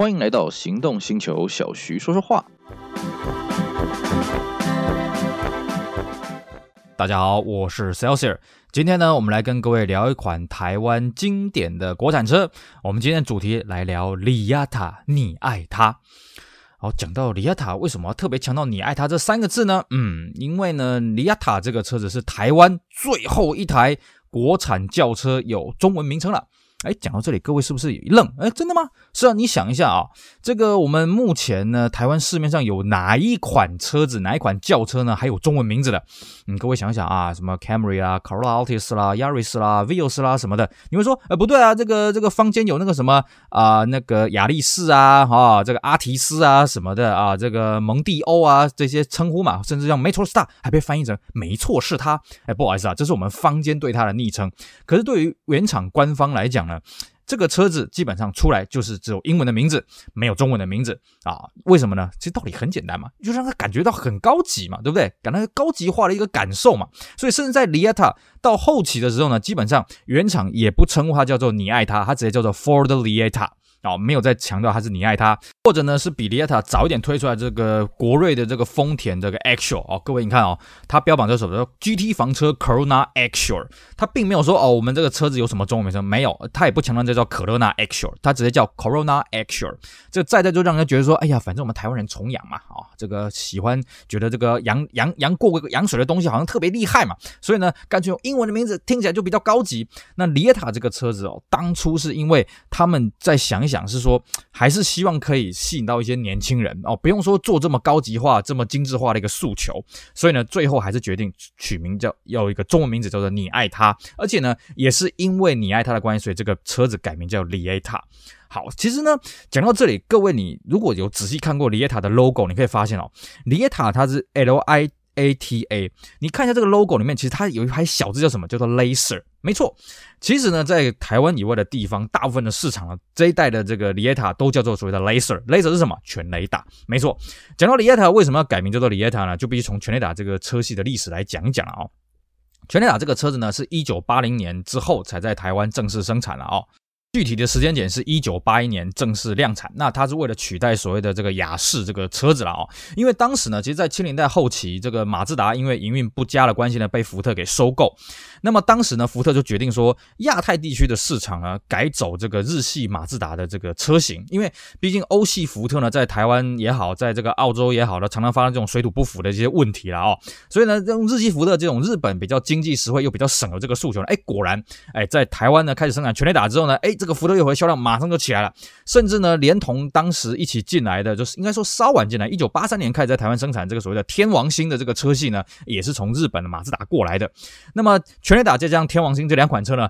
欢迎来到行动星球，小徐说说话。大家好，我是 Celsius。今天呢，我们来跟各位聊一款台湾经典的国产车。我们今天主题来聊里亚塔，你爱它。好，讲到里亚塔，为什么要特别强调你爱它这三个字呢？嗯，因为呢，里亚塔这个车子是台湾最后一台国产轿车有中文名称了。哎，讲到这里，各位是不是也一愣？哎，真的吗？是啊，你想一下啊，这个我们目前呢，台湾市面上有哪一款车子，哪一款轿车呢，还有中文名字的？嗯，各位想想啊，什么 Camry 啊，Corolla Altis 啦，Yaris 啦，Vios 啦什么的，你会说，呃，不对啊，这个这个坊间有那个什么啊、那个雅力士啊，哈，这个阿提斯啊什么的啊，这个蒙蒂欧啊这些称呼嘛，甚至像 Metro Star 还被翻译成没错是它。哎，不好意思啊，这是我们坊间对它的昵称。可是对于原厂官方来讲，这个车子基本上出来就是只有英文的名字，没有中文的名字啊？为什么呢？其实道理很简单嘛，就让他感觉到很高级嘛，对不对？感到高级化的一个感受嘛。所以甚至在 l i a t a 到后期的时候呢，基本上原厂也不称呼它叫做你爱它，它直接叫做 Ford Lieta。哦，没有再强调它是你爱它，或者呢是比利亚塔早一点推出来这个国瑞的这个丰田这个 Axial 哦，各位你看哦，它标榜这什么 GT 房车 Corona Axial，它并没有说哦我们这个车子有什么中文名称，没有，它也不强调这叫 Corona Axial，它直接叫 Corona Axial，这再再就让人觉得说，哎呀，反正我们台湾人崇洋嘛，啊、哦，这个喜欢觉得这个洋洋洋过个洋水的东西好像特别厉害嘛，所以呢干脆用英文的名字听起来就比较高级。那利亚塔这个车子哦，当初是因为他们在想一。讲是说，还是希望可以吸引到一些年轻人哦，不用说做这么高级化、这么精致化的一个诉求，所以呢，最后还是决定取名叫要一个中文名字叫做“你爱他”，而且呢，也是因为你爱他的关系，所以这个车子改名叫里亚塔。好，其实呢，讲到这里，各位你如果有仔细看过里亚塔的 logo，你可以发现哦，里亚塔它是 L I。A T A，你看一下这个 logo 里面，其实它有一排小字叫什么？叫做 Laser。没错，其实呢，在台湾以外的地方，大部分的市场呢，这一代的这个里亚塔都叫做所谓的 Laser。Laser 是什么？全雷达。没错，讲到里亚塔为什么要改名叫做里亚塔呢？就必须从全雷达这个车系的历史来讲一讲了哦。全雷达这个车子呢，是一九八零年之后才在台湾正式生产了哦。具体的时间点是一九八一年正式量产，那它是为了取代所谓的这个雅士这个车子了哦，因为当时呢，其实，在七零代后期，这个马自达因为营运不佳的关系呢，被福特给收购。那么当时呢，福特就决定说，亚太地区的市场呢，改走这个日系马自达的这个车型，因为毕竟欧系福特呢，在台湾也好，在这个澳洲也好呢，常常发生这种水土不服的这些问题了哦。所以呢，用日系福特这种日本比较经济实惠又比较省的这个诉求呢，哎，果然，哎，在台湾呢开始生产全雷达之后呢，哎。这个福特又回销量马上就起来了，甚至呢，连同当时一起进来的，就是应该说稍晚进来，一九八三年开始在台湾生产这个所谓的天王星的这个车系呢，也是从日本的马自达过来的。那么全雷达再加上天王星这两款车呢，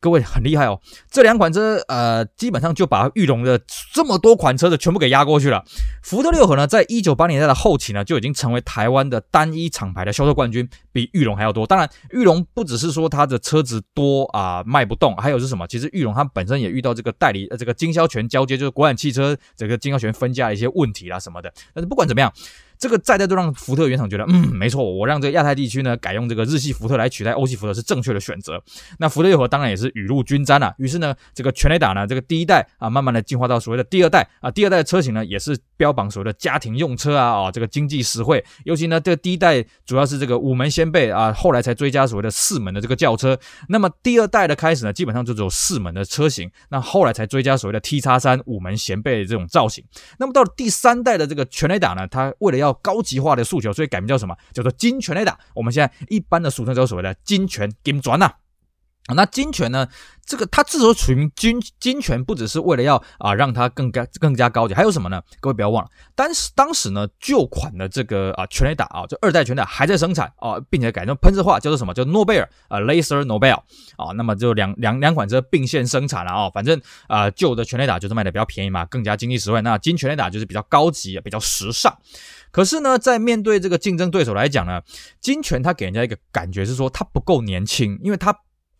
各位很厉害哦，这两款车呃，基本上就把裕隆的这么多款车子全部给压过去了。福特六和呢，在一九八零年代的后期呢，就已经成为台湾的单一厂牌的销售冠军，比裕隆还要多。当然，裕隆不只是说它的车子多啊、卖不动，还有是什么？其实裕隆它本身也遇到这个代理呃这个经销权交接，就是国产汽车这个经销权分家的一些问题啦什么的。但是不管怎么样。这个再再都让福特原厂觉得，嗯，没错，我让这个亚太地区呢改用这个日系福特来取代欧系福特是正确的选择。那福特六和当然也是雨露均沾啊。于是呢，这个全雷达呢，这个第一代啊，慢慢的进化到所谓的第二代啊，第二代的车型呢也是标榜所谓的家庭用车啊，啊，这个经济实惠。尤其呢，这个第一代主要是这个五门掀背啊，后来才追加所谓的四门的这个轿车。那么第二代的开始呢，基本上就只有四门的车型，那后来才追加所谓的 T 叉三五门掀背这种造型。那么到了第三代的这个全雷达呢，它为了要高级化的诉求，所以改名叫什么？叫做金全雷达。我们现在一般的俗称叫所谓的金权金砖呐。那金全呢？这个它之所以取名金金全，不只是为了要啊让它更加更加高级，还有什么呢？各位不要忘了，当时当时呢旧款的这个啊全雷达啊，就二代全雷达还在生产啊，并且改成喷射化，叫做什么？叫诺贝尔啊，Laser Nobel 啊。那么就两两两款车并线生产了啊。反正啊旧的全雷达就是卖的比较便宜嘛，更加经济实惠。那金全雷达就是比较高级，比较时尚。可是呢，在面对这个竞争对手来讲呢，金全它给人家一个感觉是说它不够年轻，因为它。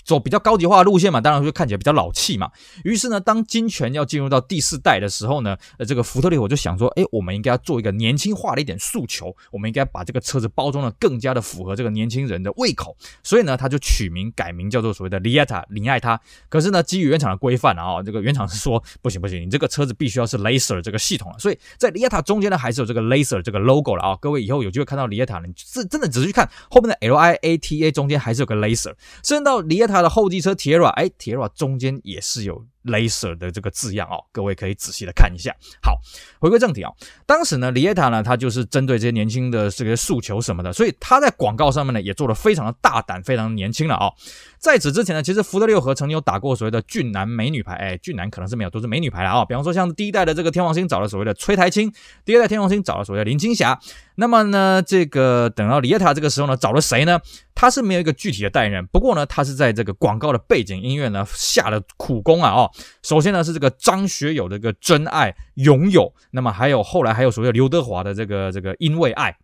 走比较高级化的路线嘛，当然会看起来比较老气嘛。于是呢，当金泉要进入到第四代的时候呢，呃，这个福特烈火就想说，哎，我们应该要做一个年轻化的一点诉求，我们应该把这个车子包装的更加的符合这个年轻人的胃口。所以呢，他就取名改名叫做所谓的 Lieta 你爱它。可是呢，基于原厂的规范啊，这个原厂是说不行不行，你这个车子必须要是 Laser 这个系统了。所以在 Lieta 中间呢，还是有这个 Laser 这个 logo 了啊。各位以后有机会看到 Lieta，你是真的仔细去看后面的 L I A T A 中间还是有个 Laser，甚至到 Lyta 它的后机车铁软，哎，铁软中间也是有。Laser 的这个字样哦，各位可以仔细的看一下。好，回归正题啊，当时呢，Lieta 呢，他就是针对这些年轻的这个诉求什么的，所以他在广告上面呢，也做得非常的大胆，非常年轻了啊。在此之前呢，其实福特六和曾经有打过所谓的俊男美女牌，哎，俊男可能是没有，都是美女牌了啊。比方说像第一代的这个天王星找了所谓的崔台青，第二代天王星找了所谓的林青霞。那么呢，这个等到 Lieta 这个时候呢，找了谁呢？他是没有一个具体的代言人，不过呢，他是在这个广告的背景音乐呢下了苦功啊哦。首先呢是这个张学友的这个真爱拥有，那么还有后来还有所谓刘德华的这个这个因为爱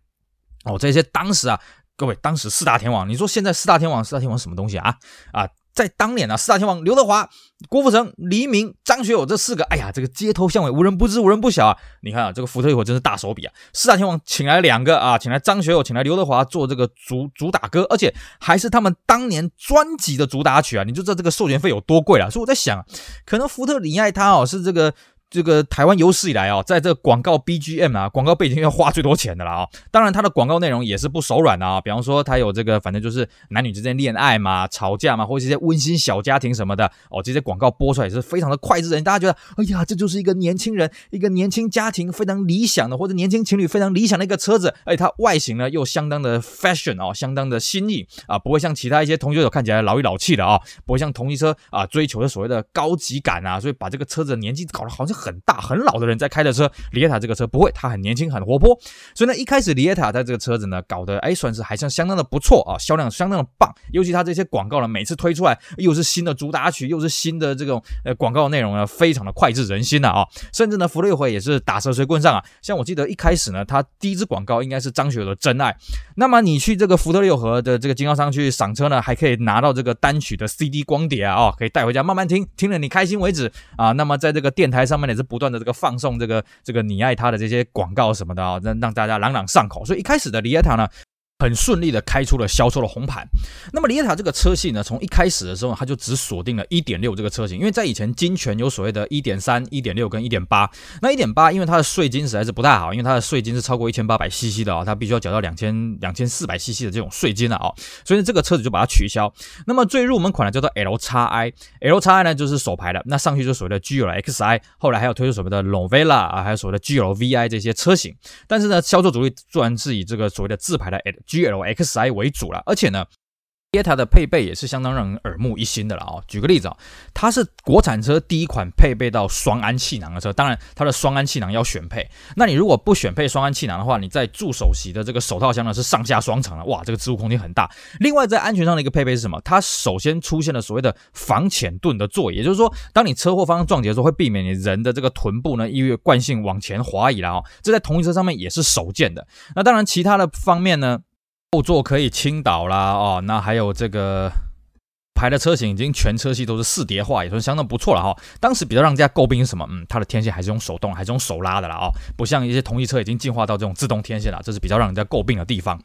哦，这些当时啊，各位当时四大天王，你说现在四大天王四大天王什么东西啊啊？在当年呢，四大天王刘德华、郭富城、黎明、张学友这四个，哎呀，这个街头巷尾无人不知，无人不晓啊！你看啊，这个福特一伙真是大手笔啊！四大天王请来两个啊，请来张学友，请来刘德华做这个主主打歌，而且还是他们当年专辑的主打曲啊！你就知道这个授权费有多贵了。所以我在想，可能福特你爱他哦，是这个。这个台湾有史以来啊，在这广告 BGM 啊，广告背景要花最多钱的了啊。当然，它的广告内容也是不手软的啊。比方说，它有这个，反正就是男女之间恋爱嘛、吵架嘛，或者一些温馨小家庭什么的哦。这些广告播出来也是非常的脍炙人，大家觉得，哎呀，这就是一个年轻人、一个年轻家庭非常理想的，或者年轻情侣非常理想的一个车子。而且它外形呢又相当的 fashion 哦，相当的新颖啊，不会像其他一些同级车看起来老里老气的啊，不会像同一车啊追求的所谓的高级感啊，所以把这个车子的年纪搞得好像很大很老。的人在开的车，里耶塔这个车不会，它很年轻，很活泼。所以呢，一开始里耶塔在这个车子呢搞得哎，算是还算相当的不错啊，销量相当的棒。尤其它这些广告呢，每次推出来又是新的主打曲，又是新的这种呃广告内容呢，非常的脍炙人心呐啊！甚至呢，福特烈火也是打蛇随棍上啊。像我记得一开始呢，它第一支广告应该是张学友的《真爱》。那么你去这个福特六合的这个经销商去赏车呢，还可以拿到这个单曲的 CD 光碟啊，哦，可以带回家慢慢听，听了你开心为止啊。那么在这个电台上面也是不断的这个放。送这个这个你爱他的这些广告什么的啊，让让大家朗朗上口。所以一开始的里尔塔呢，很顺利的开出了销售的红盘。那么 Lieta 这个车系呢，从一开始的时候，它就只锁定了1.6这个车型，因为在以前金泉有所谓的1.3、1.6跟1.8。那1.8因为它的税金实在是不太好，因为它的税金是超过1800 CC 的啊，它必须要缴到2000、2400 CC 的这种税金了啊，所以这个车子就把它取消。那么最入门款的叫做 LXi，LXi 呢就是首排的，那上去就所谓的 GL XI，后来还有推出所谓的 Novella 啊，还有所谓的 GL VI 这些车型。但是呢，销售主力自然是以这个所谓的自排的 L。GLXI 为主了，而且呢，Lieta 的配备也是相当让人耳目一新的了啊、哦。举个例子啊、哦，它是国产车第一款配备到双安气囊的车，当然它的双安气囊要选配。那你如果不选配双安气囊的话，你在助手席的这个手套箱呢是上下双层的，哇，这个置物空间很大。另外在安全上的一个配备是什么？它首先出现了所谓的防浅钝的座椅，也就是说，当你车祸发生撞击的时候，会避免你人的这个臀部呢因为惯性往前滑移了啊、哦。这在同一车上面也是首见的。那当然其他的方面呢？后座可以倾倒啦，哦，那还有这个牌的车型已经全车系都是四叠化，也算相当不错了哈。当时比较让人家诟病是什么？嗯，它的天线还是用手动，还是用手拉的啦哦，不像一些同一车已经进化到这种自动天线了，这是比较让人家诟病的地方。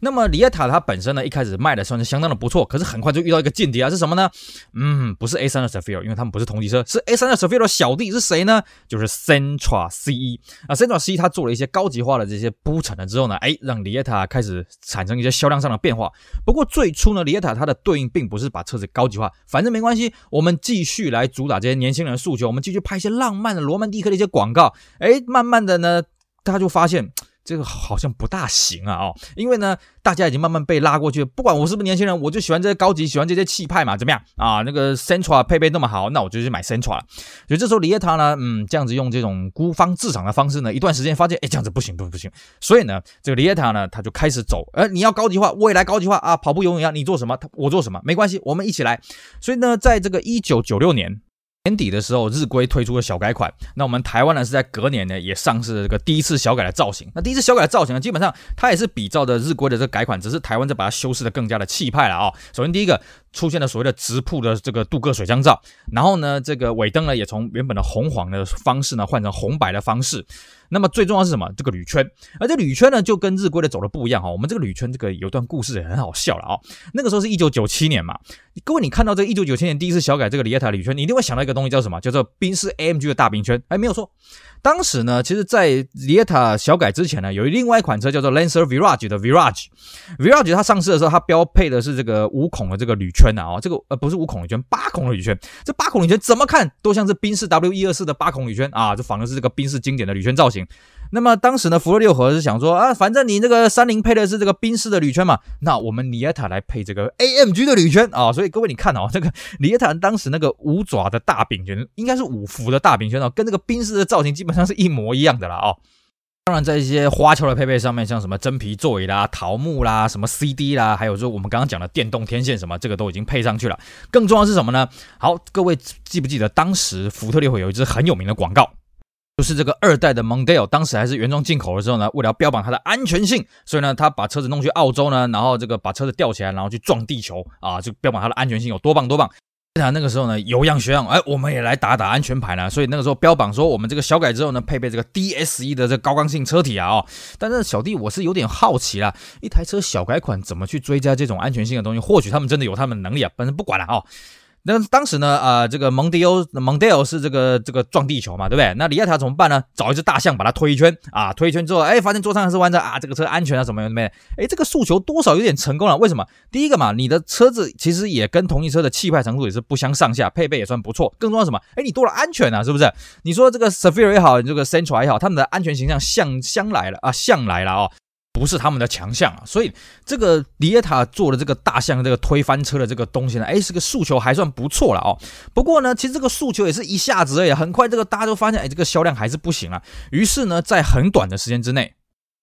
那么里耶塔它本身呢，一开始卖的算是相当的不错，可是很快就遇到一个劲敌啊，是什么呢？嗯，不是 A3 的 s a f i r 因为他们不是同级车，是 A3 的 s a f i r 的小弟是谁呢？就是 Centra C 一啊，Centra CE 它做了一些高级化的这些铺陈了之后呢，哎，让里耶塔开始产生一些销量上的变化。不过最初呢里耶塔它的对应并不是把车子高级化，反正没关系，我们继续来主打这些年轻人的诉求，我们继续拍一些浪漫的罗曼蒂克的一些广告。哎，慢慢的呢，他就发现。这个好像不大行啊，哦，因为呢，大家已经慢慢被拉过去，不管我是不是年轻人，我就喜欢这些高级，喜欢这些气派嘛，怎么样啊？那个 Sentra 配备那么好，那我就去买 Sentra 了。所以这时候 Lieta 呢，嗯，这样子用这种孤芳自赏的方式呢，一段时间发现，哎，这样子不行，不不行。所以呢，这个 Lieta 呢，他就开始走，呃，你要高级化，我也来高级化啊，跑步游泳一样，你做什么，我做什么，没关系，我们一起来。所以呢，在这个一九九六年。年底的时候，日规推出了小改款。那我们台湾呢是在隔年呢也上市了这个第一次小改的造型。那第一次小改的造型呢，基本上它也是比照的日规的这个改款，只是台湾再把它修饰的更加的气派了啊、首先第一个出现了所谓的直瀑的这个镀铬水箱罩，然后呢，这个尾灯呢也从原本的红黄的方式呢换成红白的方式。那么最重要是什么？这个铝圈，而这铝圈呢就跟日规的走的不一样哈。我们这个铝圈这个有段故事也很好笑了啊。那个时候是一九九七年嘛，各位你看到这个一九九七年第一次小改这个里耶塔铝圈，你一定会想到一个东西叫什么？叫做宾士 AMG 的大饼圈。哎，没有错。当时呢，其实，在里耶塔小改之前呢，有另外一款车叫做 Lancer Virage 的 Virage。Virage 它上市的时候，它标配的是这个五孔的这个铝圈圈啊，哦，这个呃不是五孔铝圈，八孔铝圈。这八孔铝圈怎么看都像是宾士 W 一二四的八孔铝圈啊，这反而是这个宾士经典的铝圈造型。那么当时呢，福特六和是想说啊，反正你这个三菱配的是这个宾士的铝圈嘛，那我们里耶塔来配这个 AMG 的铝圈啊。所以各位你看哦，这个里耶塔当时那个五爪的大饼圈，应该是五幅的大饼圈哦，跟这个宾士的造型基本上是一模一样的啦哦。当然，在一些花俏的配备上面，像什么真皮座椅啦、桃木啦、什么 CD 啦，还有说我们刚刚讲的电动天线什么，这个都已经配上去了。更重要是什么呢？好，各位记不记得当时福特烈火有一支很有名的广告？就是这个二代的 Mondeo，当时还是原装进口的时候呢，为了标榜它的安全性，所以呢，他把车子弄去澳洲呢，然后这个把车子吊起来，然后去撞地球啊，就标榜它的安全性有多棒多棒。那那个时候呢，有样学样，哎，我们也来打打安全牌呢。所以那个时候标榜说，我们这个小改之后呢，配备这个 DSE 的这高刚性车体啊，哦。但是小弟我是有点好奇啦，一台车小改款怎么去追加这种安全性的东西？或许他们真的有他们的能力啊，反正不管了啊。那当时呢，啊、这个蒙迪欧、蒙迪欧是这个这个撞地球嘛，对不对？那李亚塔怎么办呢？找一只大象把它推一圈啊，推一圈之后，哎，发现座上还是弯着啊，这个车安全啊，什么怎么样？哎，这个诉求多少有点成功了。为什么？第一个嘛，你的车子其实也跟同一车的气派程度也是不相上下，配备也算不错。更重要什么？哎，你多了安全啊，是不是？你说这个 Zafira 也好，这个 Central 也好，他们的安全形象向向来了啊，向来了哦。不是他们的强项啊，所以这个里耶塔做的这个大象这个推翻车的这个东西呢，哎，是个诉求还算不错了哦。不过呢，其实这个诉求也是一下子而已，很快这个大家都发现，哎，这个销量还是不行啊。于是呢，在很短的时间之内。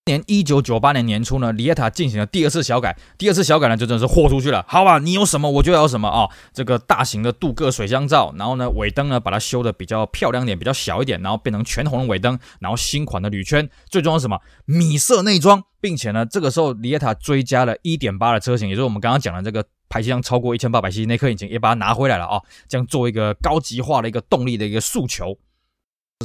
年一九九八年年初呢，里耶塔进行了第二次小改。第二次小改呢，就真的是豁出去了。好吧，你有什么我就要什么啊、这个大型的镀铬水箱罩，然后呢，尾灯呢把它修的比较漂亮点，比较小一点，然后变成全红的尾灯，然后新款的铝圈，最重要什么？米色内装，并且呢，这个时候里耶塔追加了一点八的车型，也就是我们刚刚讲的这个排气量超过一千八百 cc 那颗引擎，也把它拿回来了啊、哦，这样做一个高级化的一个动力的一个诉求。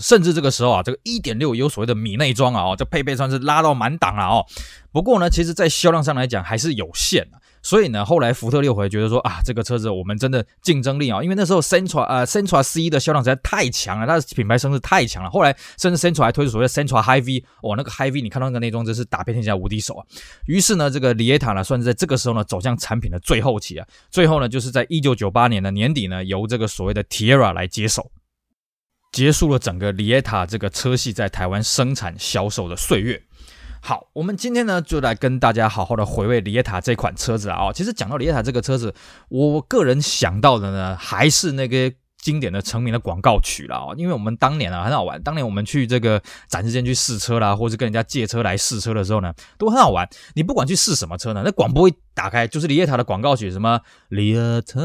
甚至这个时候啊，这个一点六有所谓的米内装啊，哦，这配备算是拉到满档了哦。不过呢，其实在销量上来讲还是有限的。所以呢，后来福特六回觉得说啊，这个车子我们真的竞争力啊，因为那时候 Sentra 呃 Sentra C 的销量实在太强了，它的品牌声势太强了。后来甚至 Sentra 还推出所谓的 Sentra High V，哇，那个 High V 你看到那个内装真是打遍天下无敌手啊。于是呢，这个里耶塔呢，算是在这个时候呢，走向产品的最后期啊。最后呢，就是在一九九八年的年底呢，由这个所谓的 Tierra 来接手。结束了整个里耶塔这个车系在台湾生产销售的岁月。好，我们今天呢就来跟大家好好的回味里耶塔这款车子啊。其实讲到里耶塔这个车子，我个人想到的呢还是那个。经典的成名的广告曲了啊，因为我们当年啊很好玩，当年我们去这个展示间去试车啦，或者跟人家借车来试车的时候呢，都很好玩。你不管去试什么车呢，那广播一打开就是里耶塔的广告曲，什么里耶塔，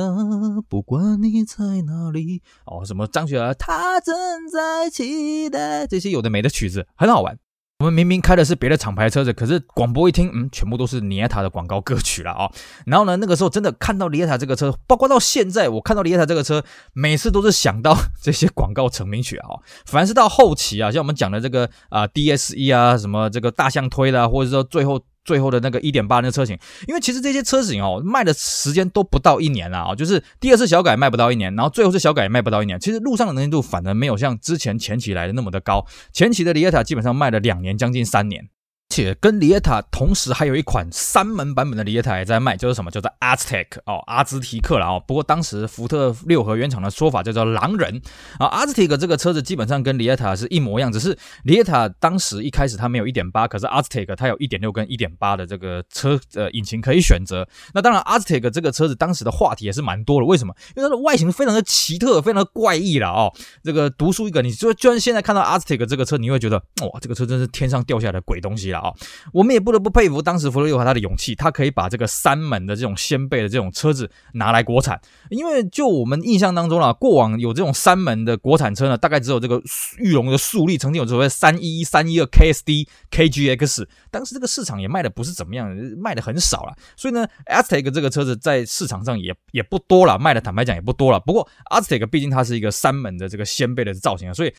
不管你在哪里哦，什么张学友他正在期待，这些有的没的曲子很好玩。我们明明开的是别的厂牌车子，可是广播一听，嗯，全部都是里耶塔的广告歌曲了啊、然后呢，那个时候真的看到里耶塔这个车，包括到现在，我看到里耶塔这个车，每次都是想到这些广告成名曲啊、凡是到后期啊，像我们讲的这个啊、DSE 啊，什么这个大象推的、或者说最后。最后的那个一点八那车型，因为其实这些车型哦卖的时间都不到一年了啊，就是第二次小改卖不到一年，然后最后是小改也卖不到一年，其实路上的能见度反而没有像之前前期来的那么的高，前期的里亚塔基本上卖了两年，将近三年。且跟里耶塔同时还有一款三门版本的里耶塔也在卖，就是什么叫做 Aztec 哦，阿兹提克了哦。不过当时福特六和原厂的说法叫做狼人啊。Aztec 这个车子基本上跟里耶塔是一模一样，只是里耶塔当时一开始它没有一点八，可是 Aztec 它有一点六跟一点八的这个车呃引擎可以选择。那当然，Aztec 这个车子当时的话题也是蛮多的，为什么？因为它的外形非常的奇特，非常的怪异了哦。这个独树一格，你就就算现在看到 Aztec 这个车，你会觉得哇，这个车真是天上掉下来的鬼东西了。啊。我们也不得不佩服当时福特利欧他的勇气，他可以把这个三门的这种掀背的这种车子拿来国产。因为就我们印象当中啊，过往有这种三门的国产车呢，大概只有这个裕龙的速力，曾经有所谓三一一、三一二 KSD、KGX，当时这个市场也卖的不是怎么样，卖的很少了。所以呢，Aztek 这个车子在市场上也也不多了，卖的坦白讲也不多了。不过 Aztek 毕竟它是一个三门的这个掀背的造型啊，所以。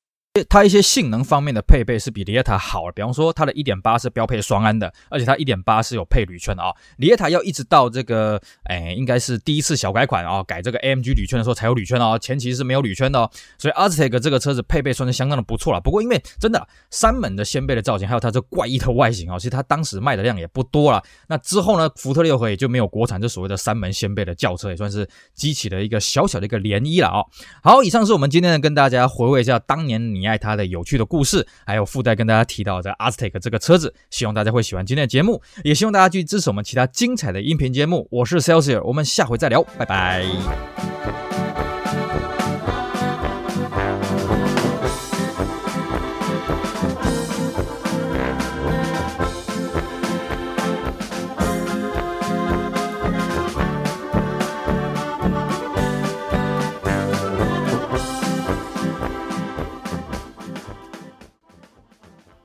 它一些性能方面的配备是比 Lieta 好的，比方说它的1.8是标配双安的，而且它1.8是有配铝圈的啊。Lietta 要一直到这个，哎，应该是第一次小改款啊，改这个 AMG 铝圈的时候才有铝圈哦，前期是没有铝圈的哦。所以 Aztek 这个车子配备算是相当的不错了。不过因为真的三门的掀背的造型，还有它这怪异的外形啊，其实它当时卖的量也不多了。那之后呢，福特六合也就没有国产这所谓的三门掀背的轿车，也算是激起了一个小小的一个涟漪了啊。好，以上是我们今天呢跟大家回味一下当年你你爱它的有趣的故事，还有附带跟大家提到的 Aztec 这个车子，希望大家会喜欢今天的节目，也希望大家继续支持我们其他精彩的音频节目。我是 Celsius，我们下回再聊，拜拜。